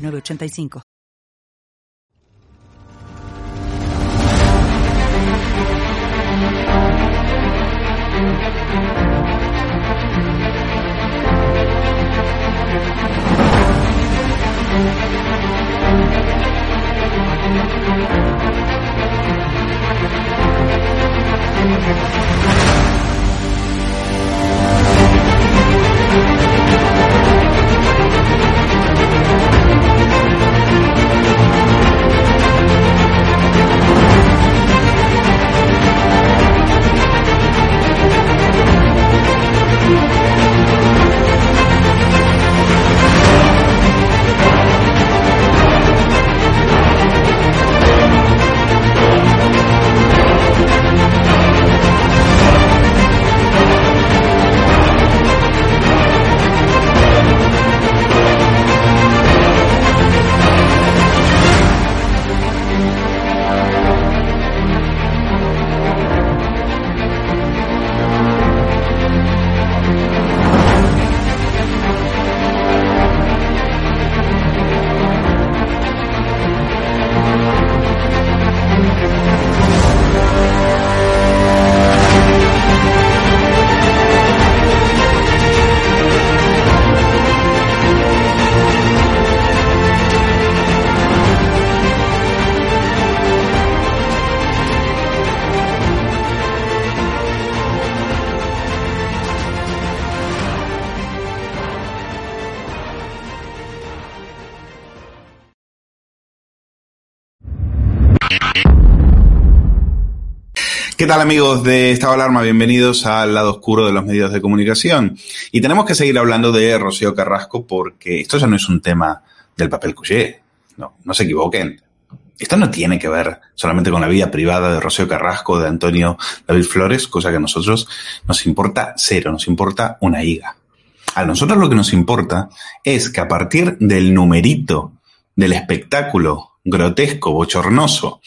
985. Tal amigos de Estado Alarma? Bienvenidos al lado oscuro de los medios de comunicación. Y tenemos que seguir hablando de Rocío Carrasco porque esto ya no es un tema del papel couché. No, no se equivoquen. Esto no tiene que ver solamente con la vida privada de Rocío Carrasco, de Antonio David Flores, cosa que a nosotros nos importa cero, nos importa una higa. A nosotros lo que nos importa es que a partir del numerito del espectáculo grotesco, bochornoso,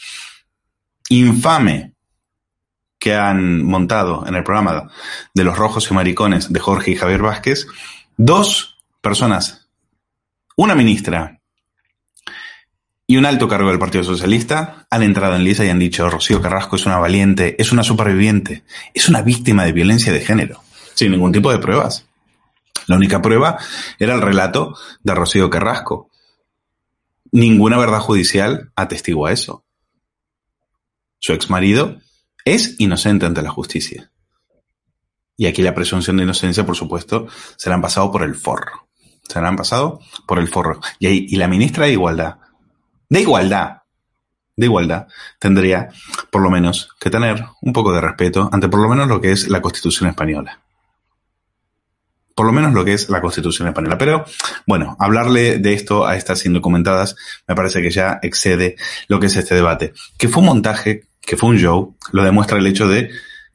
infame, que han montado en el programa de Los Rojos y Maricones de Jorge y Javier Vázquez, dos personas, una ministra y un alto cargo del Partido Socialista, han entrado en lisa y han dicho, Rocío Carrasco es una valiente, es una superviviente, es una víctima de violencia de género, sin ningún tipo de pruebas. La única prueba era el relato de Rocío Carrasco. Ninguna verdad judicial atestigua eso. Su exmarido es inocente ante la justicia. Y aquí la presunción de inocencia, por supuesto, se la han pasado por el forro. Se la han pasado por el forro. Y, la ministra de Igualdad, de Igualdad, de Igualdad, tendría por lo menos que tener un poco de respeto ante por lo menos lo que es la Constitución española. Por lo menos lo que es la Constitución española. Pero, bueno, hablarle de esto a estas indocumentadas me parece que ya excede lo que es este debate. Que fue un montaje que fue un show, lo demuestra el hecho de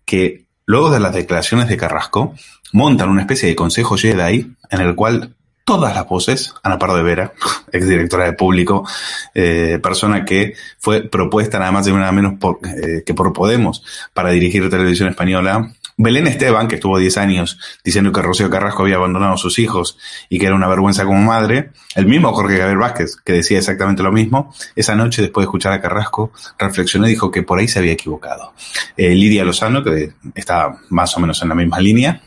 que luego de las declaraciones de Carrasco, montan una especie de consejo Jedi en el cual todas las voces, Ana Pardo de Vera, exdirectora de público, eh, persona que fue propuesta nada más de una menos por, eh, que por Podemos para dirigir televisión española, Belén Esteban, que estuvo 10 años diciendo que Rocío Carrasco había abandonado a sus hijos y que era una vergüenza como madre, el mismo Jorge Gabriel Vázquez, que decía exactamente lo mismo, esa noche después de escuchar a Carrasco, reflexionó y dijo que por ahí se había equivocado. Eh, Lidia Lozano, que está más o menos en la misma línea,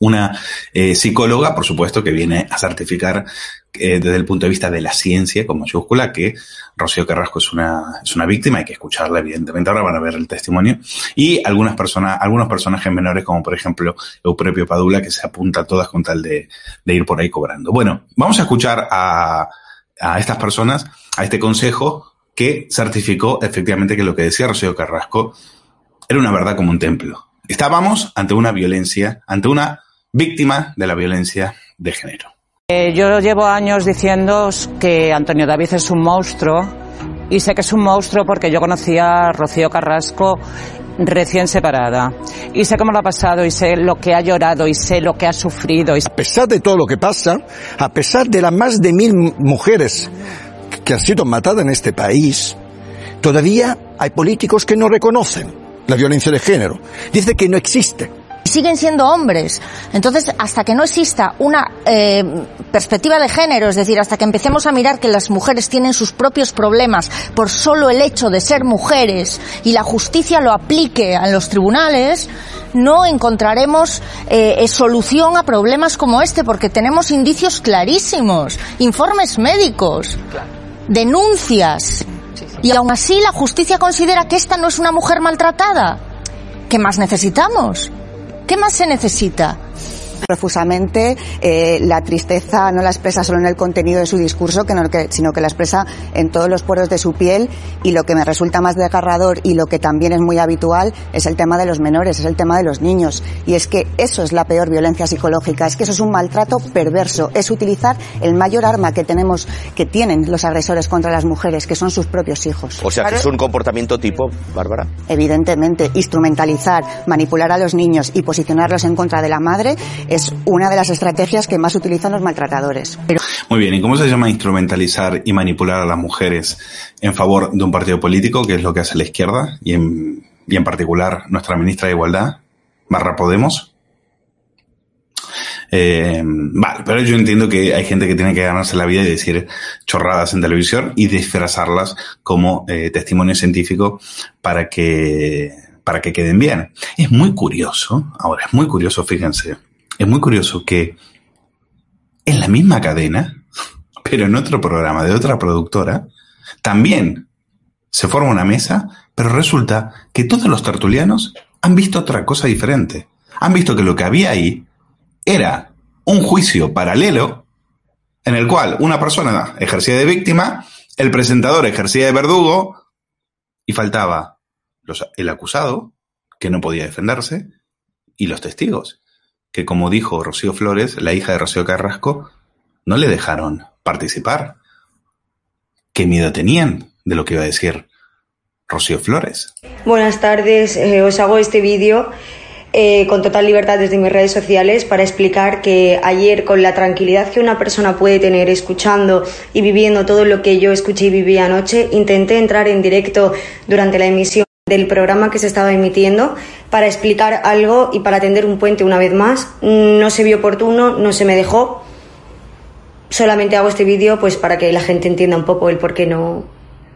una eh, psicóloga, por supuesto, que viene a certificar eh, desde el punto de vista de la ciencia, con mayúscula, que Rocío Carrasco es una, es una víctima, hay que escucharla, evidentemente, ahora van a ver el testimonio, y algunas personas, algunos personajes menores, como por ejemplo Eupropio Padula, que se apunta a todas con tal de, de ir por ahí cobrando. Bueno, vamos a escuchar a, a estas personas, a este consejo, que certificó efectivamente que lo que decía Rocío Carrasco era una verdad como un templo. Estábamos ante una violencia, ante una víctima de la violencia de género. Eh, yo llevo años diciendo que Antonio David es un monstruo y sé que es un monstruo porque yo conocía a Rocío Carrasco recién separada. Y sé cómo lo ha pasado y sé lo que ha llorado y sé lo que ha sufrido. A pesar de todo lo que pasa, a pesar de las más de mil mujeres que han sido matadas en este país, todavía hay políticos que no reconocen la violencia de género. Dice que no existe siguen siendo hombres. Entonces, hasta que no exista una eh, perspectiva de género, es decir, hasta que empecemos a mirar que las mujeres tienen sus propios problemas por solo el hecho de ser mujeres y la justicia lo aplique a los tribunales, no encontraremos eh, solución a problemas como este, porque tenemos indicios clarísimos, informes médicos, denuncias. Y aún así la justicia considera que esta no es una mujer maltratada. ¿Qué más necesitamos? ¿Qué más se necesita? Profusamente. Eh, la tristeza no la expresa solo en el contenido de su discurso, sino que la expresa en todos los poros de su piel. Y lo que me resulta más desgarrador y lo que también es muy habitual es el tema de los menores, es el tema de los niños. Y es que eso es la peor violencia psicológica, es que eso es un maltrato perverso, es utilizar el mayor arma que tenemos, que tienen los agresores contra las mujeres, que son sus propios hijos. O sea, que es un comportamiento tipo, Bárbara. Evidentemente, instrumentalizar, manipular a los niños y posicionarlos en contra de la madre es una de las estrategias que más utilizan los maltratadores. Muy bien, ¿y cómo se llama instrumentalizar y manipular a las mujeres en favor de un partido político, que es lo que hace la izquierda y en, y en particular nuestra ministra de Igualdad, barra Podemos? Eh, vale, pero yo entiendo que hay gente que tiene que ganarse la vida y decir chorradas en televisión y disfrazarlas como eh, testimonio científico para que, para que queden bien. Es muy curioso, ahora es muy curioso, fíjense, es muy curioso que en la misma cadena, pero en otro programa de otra productora, también se forma una mesa, pero resulta que todos los tertulianos han visto otra cosa diferente. Han visto que lo que había ahí era un juicio paralelo en el cual una persona ejercía de víctima, el presentador ejercía de verdugo y faltaba el acusado, que no podía defenderse, y los testigos que, como dijo Rocío Flores, la hija de Rocío Carrasco, no le dejaron participar. ¿Qué miedo tenían de lo que iba a decir Rocío Flores? Buenas tardes, eh, os hago este vídeo eh, con total libertad desde mis redes sociales para explicar que ayer con la tranquilidad que una persona puede tener escuchando y viviendo todo lo que yo escuché y viví anoche, intenté entrar en directo durante la emisión del programa que se estaba emitiendo para explicar algo y para atender un puente una vez más. No se vio oportuno, no se me dejó. Solamente hago este vídeo pues para que la gente entienda un poco el por qué no,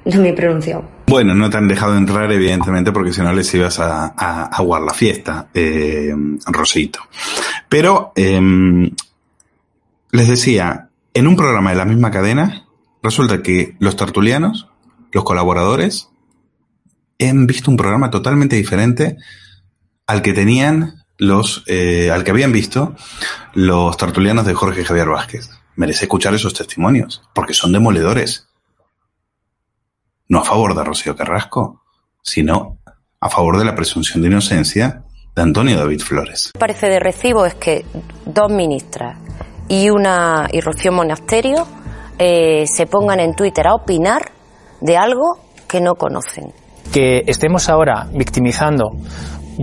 no me he pronunciado. Bueno, no te han dejado entrar, evidentemente, porque si no les ibas a, a, aguar la fiesta, eh, Rosito. Pero em, les decía, en un programa de la misma cadena, resulta que los tertulianos, los colaboradores, han visto un programa totalmente diferente al que tenían los, eh, al que habían visto los tertulianos de Jorge Javier Vázquez. Merece escuchar esos testimonios, porque son demoledores. No a favor de Rocío Carrasco, sino a favor de la presunción de inocencia de Antonio David Flores. Parece de recibo es que dos ministras y una y Monasterio eh, se pongan en Twitter a opinar de algo que no conocen que estemos ahora victimizando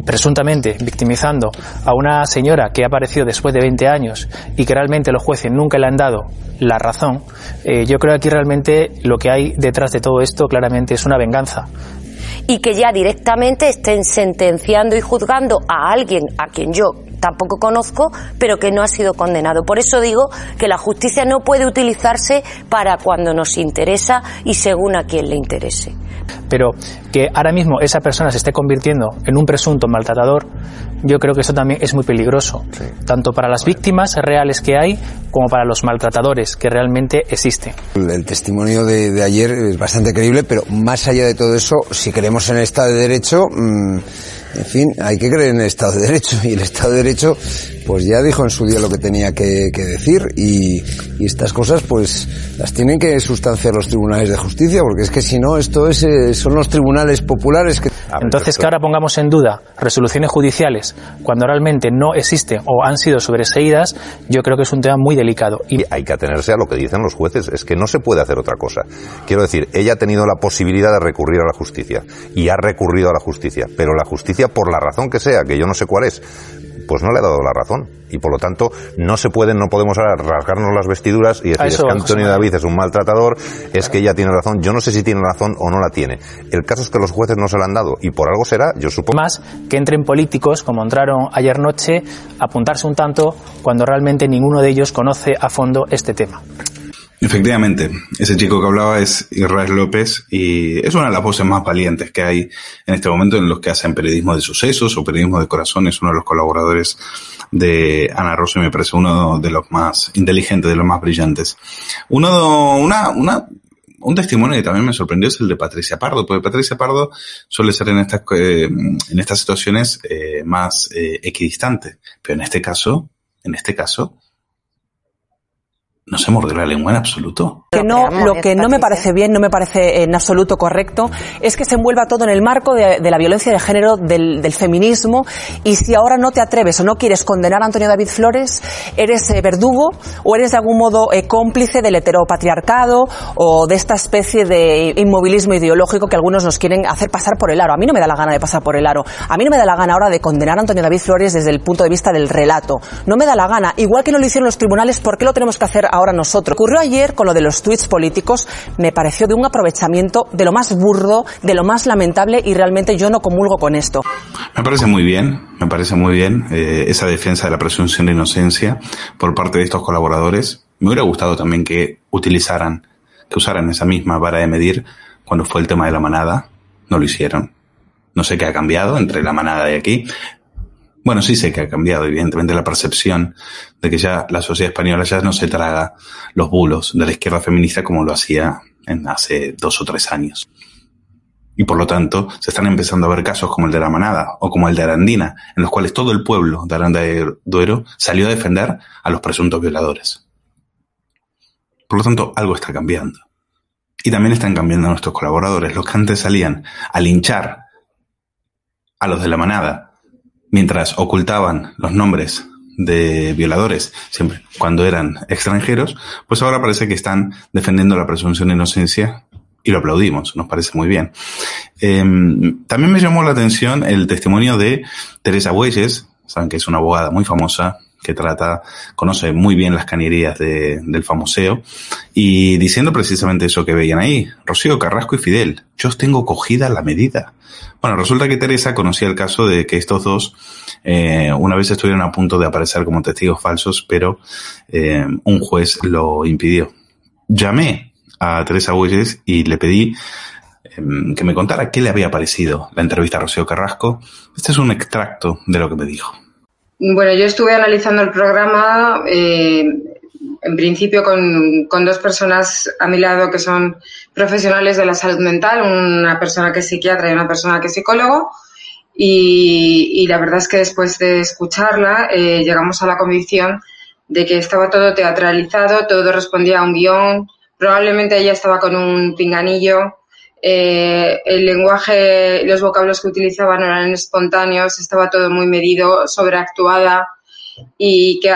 presuntamente victimizando a una señora que ha aparecido después de 20 años y que realmente los jueces nunca le han dado la razón, eh, yo creo que aquí realmente lo que hay detrás de todo esto claramente es una venganza. Y que ya directamente estén sentenciando y juzgando a alguien a quien yo tampoco conozco, pero que no ha sido condenado. Por eso digo que la justicia no puede utilizarse para cuando nos interesa y según a quien le interese pero que ahora mismo esa persona se esté convirtiendo en un presunto maltratador, yo creo que eso también es muy peligroso, tanto para las víctimas reales que hay como para los maltratadores que realmente existen. El testimonio de, ayer es bastante creíble, pero más allá de todo eso, si creemos en el Estado de Derecho, mm, en fin, hay que creer en el Estado de Derecho y el Estado de Derecho, pues pues ya dijo en su día lo que tenía que, que decir y, y, estas cosas pues las tienen que sustanciar los tribunales de justicia porque es que si no esto es, eh, son los tribunales populares que... Entonces que ahora pongamos en duda resoluciones judiciales cuando realmente no existen o han sido sobreseídas, yo creo que es un tema muy delicado. Y hay que atenerse a lo que dicen los jueces, es que no se puede hacer otra cosa. Quiero decir, ella ha tenido la posibilidad de recurrir a la justicia y ha recurrido a la justicia, pero la justicia por la razón que sea, que yo no sé cuál es, pues no le ha dado la razón. Y por lo tanto, no se pueden, no podemos ahora rasgarnos las vestiduras y decir es que Antonio David es un maltratador, es que ella tiene razón. Yo no sé si tiene razón o no la tiene. El caso es que los jueces no se la han dado y por algo será, yo supongo. Más que entren políticos, como entraron ayer noche, a apuntarse un tanto cuando realmente ninguno de ellos conoce a fondo este tema. Efectivamente, ese chico que hablaba es Israel López y es una de las voces más valientes que hay en este momento en los que hacen periodismo de sucesos o periodismo de corazón. Es uno de los colaboradores de Ana Rosso y me parece uno de los más inteligentes, de los más brillantes. Uno, una, una, un testimonio que también me sorprendió es el de Patricia Pardo, porque Patricia Pardo suele ser en estas, eh, en estas situaciones eh, más eh, equidistante, pero en este caso, en este caso, no se mordió la lengua en absoluto. Que no, lo que no me parece bien, no me parece en absoluto correcto, es que se envuelva todo en el marco de, de la violencia de género, del, del, feminismo, y si ahora no te atreves o no quieres condenar a Antonio David Flores, eres eh, verdugo o eres de algún modo eh, cómplice del heteropatriarcado o de esta especie de inmovilismo ideológico que algunos nos quieren hacer pasar por el aro. A mí no me da la gana de pasar por el aro. A mí no me da la gana ahora de condenar a Antonio David Flores desde el punto de vista del relato. No me da la gana. Igual que no lo hicieron los tribunales, ¿por qué lo tenemos que hacer ahora nosotros. Ocurrió ayer con lo de los tweets políticos, me pareció de un aprovechamiento de lo más burdo, de lo más lamentable y realmente yo no comulgo con esto. Me parece muy bien, me parece muy bien eh, esa defensa de la presunción de inocencia por parte de estos colaboradores. Me hubiera gustado también que utilizaran, que usaran esa misma vara de medir cuando fue el tema de la manada. No lo hicieron. No sé qué ha cambiado entre la manada y aquí, bueno, sí sé que ha cambiado, evidentemente, la percepción de que ya la sociedad española ya no se traga los bulos de la izquierda feminista como lo hacía en hace dos o tres años. Y por lo tanto, se están empezando a ver casos como el de la Manada o como el de Arandina, en los cuales todo el pueblo de Aranda de Duero salió a defender a los presuntos violadores. Por lo tanto, algo está cambiando. Y también están cambiando nuestros colaboradores, los que antes salían a linchar a los de la Manada mientras ocultaban los nombres de violadores, siempre cuando eran extranjeros, pues ahora parece que están defendiendo la presunción de inocencia y lo aplaudimos, nos parece muy bien. Eh, también me llamó la atención el testimonio de Teresa Bueyes, saben que es una abogada muy famosa que trata, conoce muy bien las cañerías de, del famoseo, y diciendo precisamente eso que veían ahí, Rocío Carrasco y Fidel, yo os tengo cogida la medida. Bueno, resulta que Teresa conocía el caso de que estos dos eh, una vez estuvieron a punto de aparecer como testigos falsos, pero eh, un juez lo impidió. Llamé a Teresa Bueyes y le pedí eh, que me contara qué le había parecido la entrevista a Rocío Carrasco. Este es un extracto de lo que me dijo. Bueno, yo estuve analizando el programa eh, en principio con, dos personas a mi lado que son profesionales de la salud mental, una persona que es psiquiatra y una persona que es psicólogo. Y, y la verdad es que después de escucharla eh, llegamos a la convicción de que estaba todo teatralizado, todo respondía a un guion, probablemente ella estaba con un pinganillo, eh, el lenguaje, los vocablos que utilizaba no eran espontáneos, estaba todo muy medido, sobreactuada y que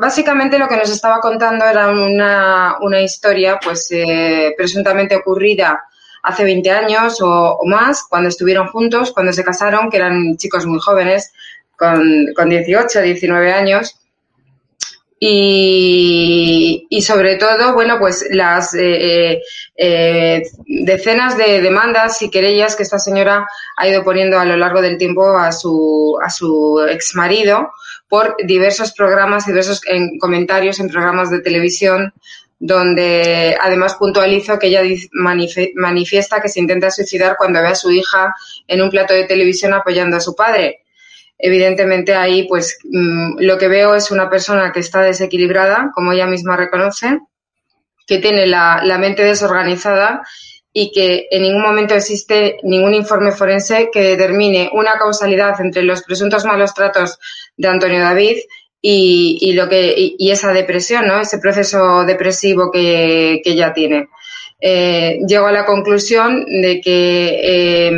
básicamente lo que nos estaba contando era una, una historia pues eh, presuntamente ocurrida hace 20 años o, o, más, cuando estuvieron juntos, cuando se casaron, que eran chicos muy jóvenes, con, con 18, 19 años. Y, y, sobre todo, bueno, pues las eh, eh, decenas de demandas y querellas que esta señora ha ido poniendo a lo largo del tiempo a su, a su ex marido por diversos programas, diversos en comentarios en programas de televisión, donde además puntualizo que ella manifiesta que se intenta suicidar cuando ve a su hija en un plato de televisión apoyando a su padre. Evidentemente ahí pues mm, lo que veo es una persona que está desequilibrada, como ella misma reconoce, que tiene la, mente desorganizada y que en ningún momento existe ningún informe forense que determine una causalidad entre los presuntos malos tratos de Antonio David y, lo que, y, esa depresión, ¿no? Ese proceso depresivo que, que ella tiene. Eh, llego a la conclusión de que eh,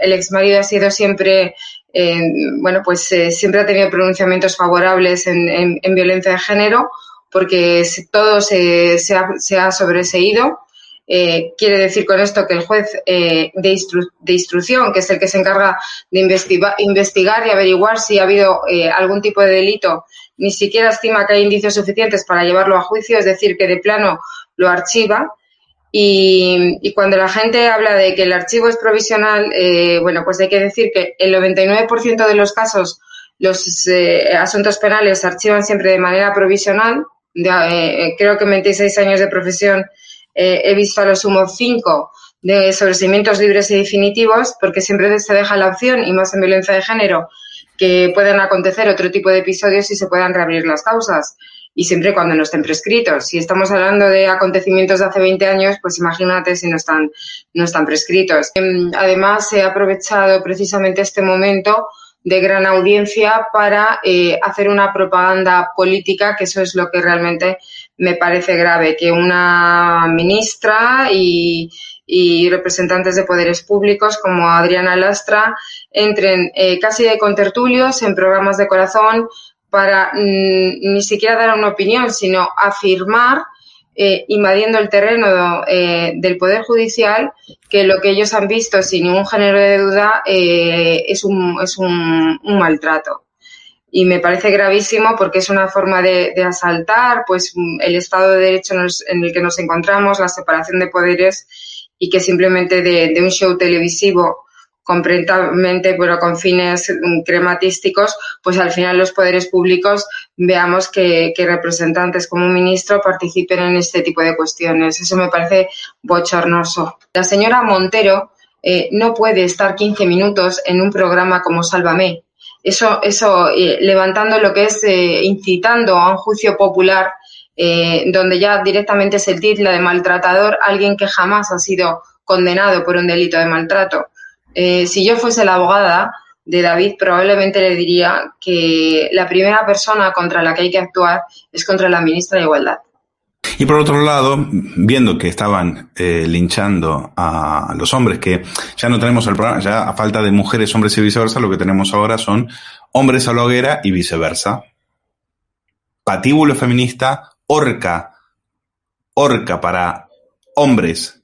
el ex marido ha sido siempre, eh, bueno, pues eh, siempre ha tenido pronunciamientos favorables en, en, en violencia de género, porque todo se, se, ha, se ha sobreseído. Eh, quiere decir con esto que el juez eh, de, de instrucción, que es el que se encarga de investiga- investigar y averiguar si ha habido algún tipo de delito, ni siquiera estima que hay indicios suficientes para llevarlo a juicio, es decir, que de plano lo archiva. Y, cuando la gente habla de que el archivo es provisional, eh, bueno, pues hay que decir que el 99% de los casos los eh, asuntos penales se archivan siempre de manera provisional. Eh, creo que en 26 años de profesión eh, he visto a lo sumo cinco de sobreseimientos libres y definitivos, porque siempre se deja la opción, y más en violencia de género, que puedan acontecer otro tipo de episodios y se puedan reabrir las causas. Y siempre cuando no estén prescritos. Si estamos hablando de acontecimientos de hace 20 años, pues imagínate si no están, no están prescritos. Em, Además, he aprovechado precisamente este momento de gran audiencia para eh, hacer una propaganda política, que eso es lo que realmente me parece grave, que una ministra y, y representantes de poderes públicos como Adriana Lastra entren eh, casi de contertulios en programas de corazón para mm, ni siquiera dar una opinión, sino afirmar, eh, invadiendo el terreno eh, del Poder Judicial, que lo que ellos han visto sin ningún género de duda eh, es, un, es un, maltrato. Y me parece gravísimo porque es una forma de, asaltar pues el Estado de Derecho en el, que nos encontramos, la separación de poderes y que simplemente de un show televisivo completamente pero con fines mm, crematísticos, pues al final los poderes públicos veamos que, representantes como un ministro participen en este tipo de cuestiones. Eso me parece bochornoso. La señora Montero eh, no puede estar 15 minutos en un programa como Sálvame. Eso, eso eh, levantando lo que es eh, incitando a un juicio popular donde ya directamente se titla de maltratador a alguien que jamás ha sido condenado por un delito de maltrato. Eh, si yo fuese la abogada de David, probablemente le diría que la primera persona contra la que hay que actuar es contra la ministra de Igualdad. Y por otro lado, viendo que estaban eh, linchando a los hombres, que ya no tenemos el programa, ya a falta de mujeres, hombres y viceversa, lo que tenemos ahora son hombres a la hoguera y viceversa. Patíbulo feminista, orca, orca para hombres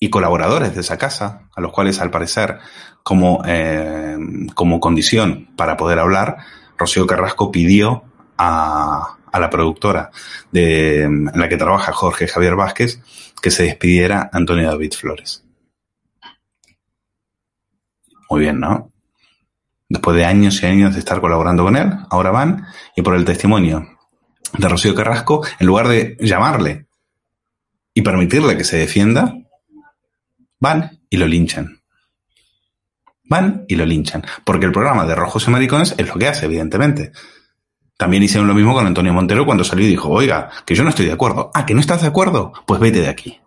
y colaboradores de esa casa, a los cuales al parecer como, eh, como condición para poder hablar, Rocío Carrasco pidió a, a la productora de, en la que trabaja Jorge Javier Vázquez que se despidiera Antonio David Flores. Muy bien, ¿no? Después de años y años de estar colaborando con él, ahora van y por el testimonio de Rocío Carrasco, en lugar de llamarle y permitirle que se defienda, van y lo linchan. Van y lo linchan. Porque el programa de Rojos y Maricones es lo que hace, evidentemente. También hicieron lo mismo con Antonio Montero cuando salió y dijo, oiga, que yo no estoy de acuerdo. Ah, que no estás de acuerdo. Pues vete de aquí.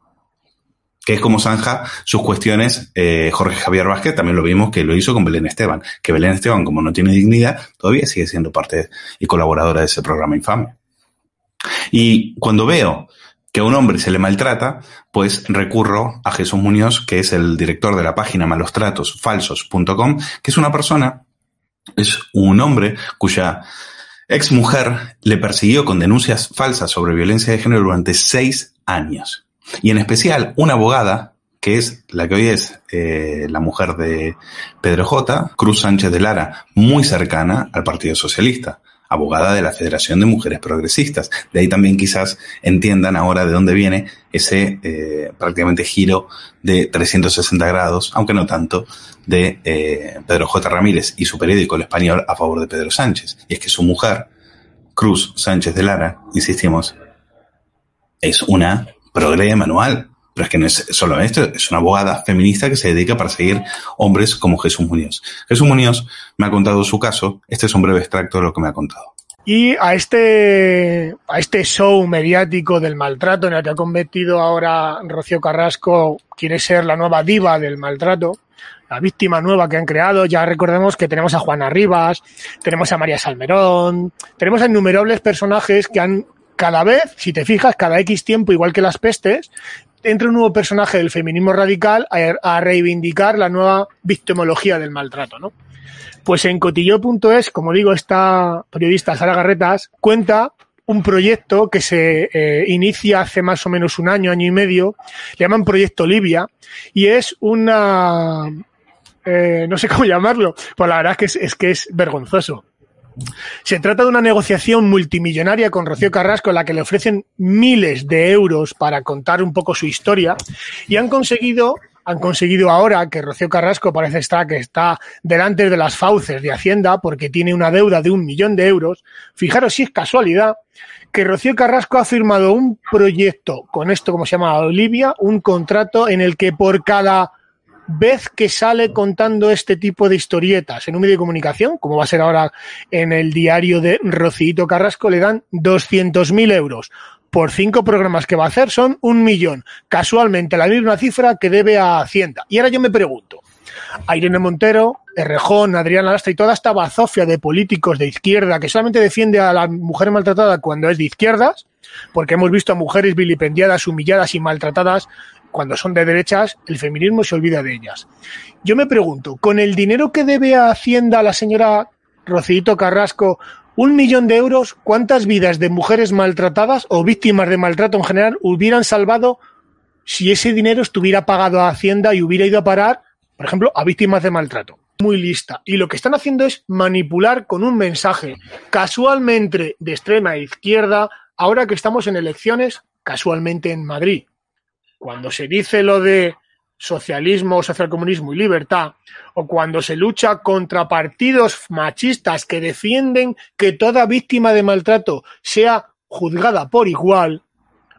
Que es como zanja sus cuestiones eh, Jorge Javier Vázquez, también lo vimos que lo hizo con Belén Esteban. Que Belén Esteban, como no tiene dignidad, todavía sigue siendo parte y colaboradora de ese programa infame. Y cuando veo que a un hombre se le maltrata, pues recurro a Jesús Muñoz, que es el director de la página malostratosfalsos.com, que es una persona, es un hombre cuya ex mujer le persiguió con denuncias falsas sobre violencia de género durante seis años. Y en especial una abogada, que es la que hoy es eh, la mujer de Pedro J., Cruz Sánchez de Lara, muy cercana al Partido Socialista abogada de la Federación de Mujeres Progresistas. De ahí también quizás entiendan ahora de dónde viene ese eh, prácticamente giro de 360 grados, aunque no tanto, de eh, Pedro J. Ramírez y su periódico El Español a favor de Pedro Sánchez. Y es que su mujer, Cruz Sánchez de Lara, insistimos, es una progre manual. Pero es que no es solo esto, es una abogada feminista que se dedica a perseguir hombres como Jesús Muñoz. Jesús Muñoz me ha contado su caso, este es un breve extracto de lo que me ha contado. Y a este, a este show mediático del maltrato en el que ha convertido ahora Rocío Carrasco, quiere ser la nueva diva del maltrato, la víctima nueva que han creado. Ya recordemos que tenemos a Juana Rivas, tenemos a María Salmerón, tenemos a innumerables personajes que han cada vez, si te fijas, cada X tiempo, igual que las pestes, entra un nuevo personaje del feminismo radical a, reivindicar la nueva victimología del maltrato, ¿no? Pues en cotillo.es, como digo, esta periodista Sara Garretas cuenta un proyecto que se eh, inicia hace más o menos un año, año y medio, le llaman Proyecto Libia, y es una, eh, no sé cómo llamarlo, pues la verdad es que es que es vergonzoso. Se trata de una negociación multimillonaria con Rocío Carrasco en la que le ofrecen miles de euros para contar un poco su historia y han conseguido han conseguido ahora que Rocío Carrasco parece estar que está delante de las fauces de Hacienda porque tiene una deuda de un millón de euros. Fijaros si es casualidad que Rocío Carrasco ha firmado un proyecto con esto, como se llama Olivia, un contrato en el que por cada vez que sale contando este tipo de historietas en un medio de comunicación, como va a ser ahora en el diario de Rocito Carrasco, le dan 200.000 euros por cinco programas que va a hacer son un millón. Casualmente la misma cifra que debe a Hacienda. Y ahora yo me pregunto, a Irene Montero, Errejón, Adriana Lastra y toda esta bazofia de políticos de izquierda que solamente defiende a la mujer maltratada cuando es de izquierdas, porque hemos visto a mujeres vilipendiadas, humilladas y maltratadas cuando son de derechas, el feminismo se olvida de ellas. Yo me pregunto, ¿con el dinero que debe a Hacienda la señora Rocito Carrasco un millón de euros, ¿cuántas vidas de mujeres maltratadas o víctimas de maltrato en general hubieran salvado si ese dinero estuviera pagado a Hacienda y hubiera ido a parar, por ejemplo, a víctimas de maltrato? Muy lista. Y lo que están haciendo es manipular con un mensaje casualmente de extrema izquierda, ahora que estamos en elecciones, casualmente en Madrid. Cuando se dice lo de socialismo, socialcomunismo y libertad, o cuando se lucha contra partidos machistas que defienden que toda víctima de maltrato sea juzgada por igual,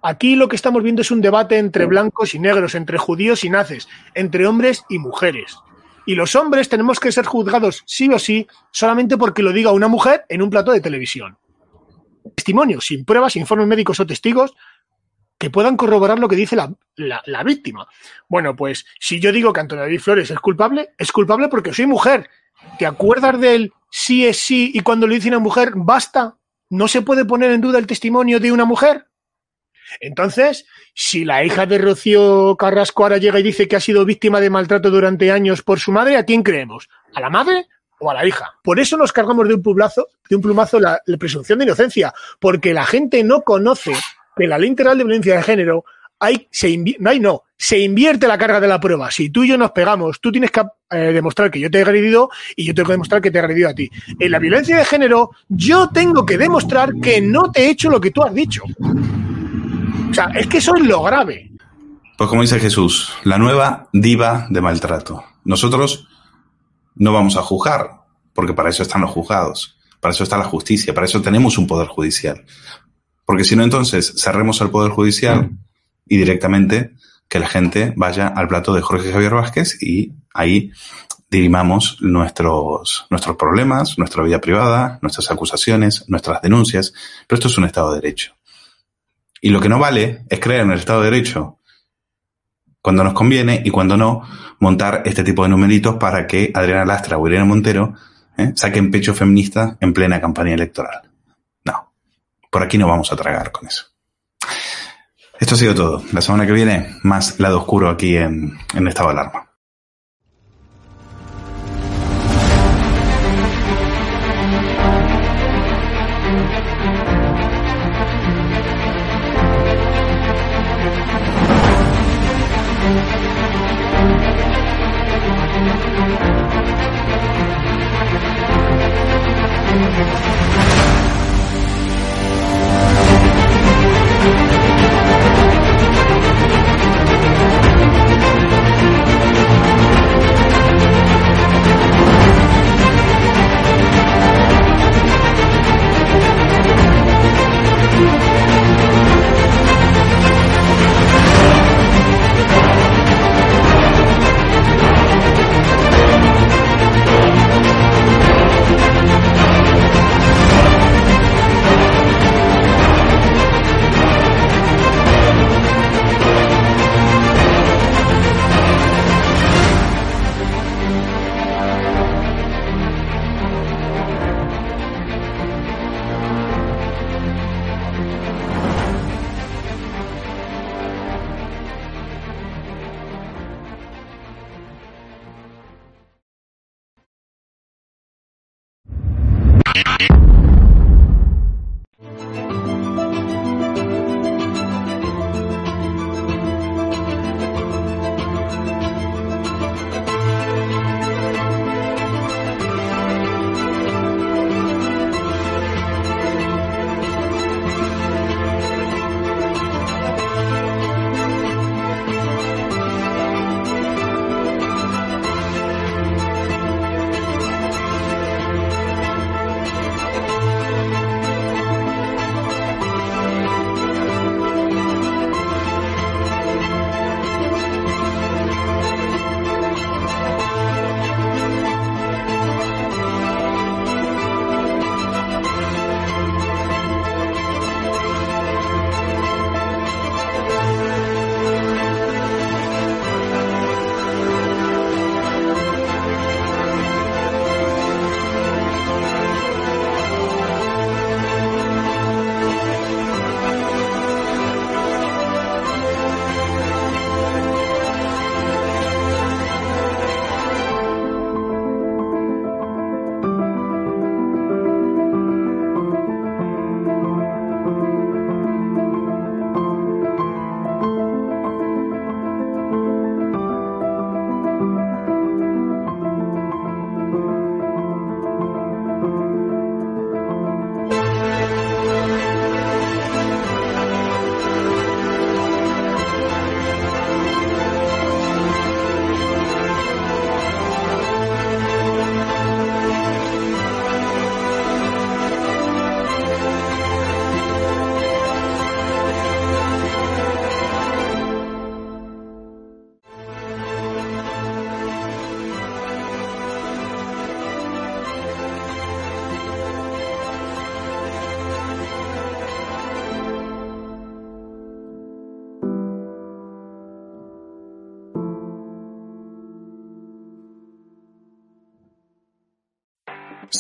aquí lo que estamos viendo es un debate entre blancos y negros, entre judíos y nazis, entre hombres y mujeres. Y los hombres tenemos que ser juzgados sí o sí solamente porque lo diga una mujer en un plato de televisión. Testimonios, sin pruebas, informes médicos o testigos, que puedan corroborar lo que dice la, la, víctima. Bueno, pues si yo digo que Antonio Flores es culpable, es culpable porque soy mujer. ¿Te acuerdas del sí es sí y cuando le dice una mujer basta? ¿No se puede poner en duda el testimonio de una mujer? Entonces, si la hija de Rocío Carrasco ahora llega y dice que ha sido víctima de maltrato durante años por su madre, ¿a quién creemos? ¿A la madre o a la hija? Por eso nos cargamos de un plumazo, de un plumazo la, la presunción de inocencia, porque la gente no conoce en la ley integral de violencia de género se no, se invierte la carga de la prueba. Si tú y yo nos pegamos, tú tienes que eh, demostrar que yo te he agredido y yo tengo que demostrar que te he agredido a ti. En la violencia de género, yo tengo que demostrar que no te he hecho lo que tú has dicho. O sea, es que eso es lo grave. Pues como dice Jesús, la nueva diva de maltrato. Nosotros no vamos a juzgar, porque para eso están los juzgados, para eso está la justicia, para eso tenemos un poder judicial. Porque si no, entonces cerremos el Poder Judicial y directamente que la gente vaya al plato de Jorge Javier Vázquez y ahí dirimamos nuestros, nuestros problemas, nuestra vida privada, nuestras acusaciones, nuestras denuncias. Pero esto es un Estado de Derecho. Y lo que no vale es creer en el Estado de Derecho cuando nos conviene y cuando no, montar este tipo de numeritos para que Adriana Lastra o Irene Montero ¿eh? saquen pecho feminista en plena campaña electoral. Por aquí no vamos a tragar con eso. Esto ha sido todo. La semana que viene, más lado oscuro aquí en, estado de alarma.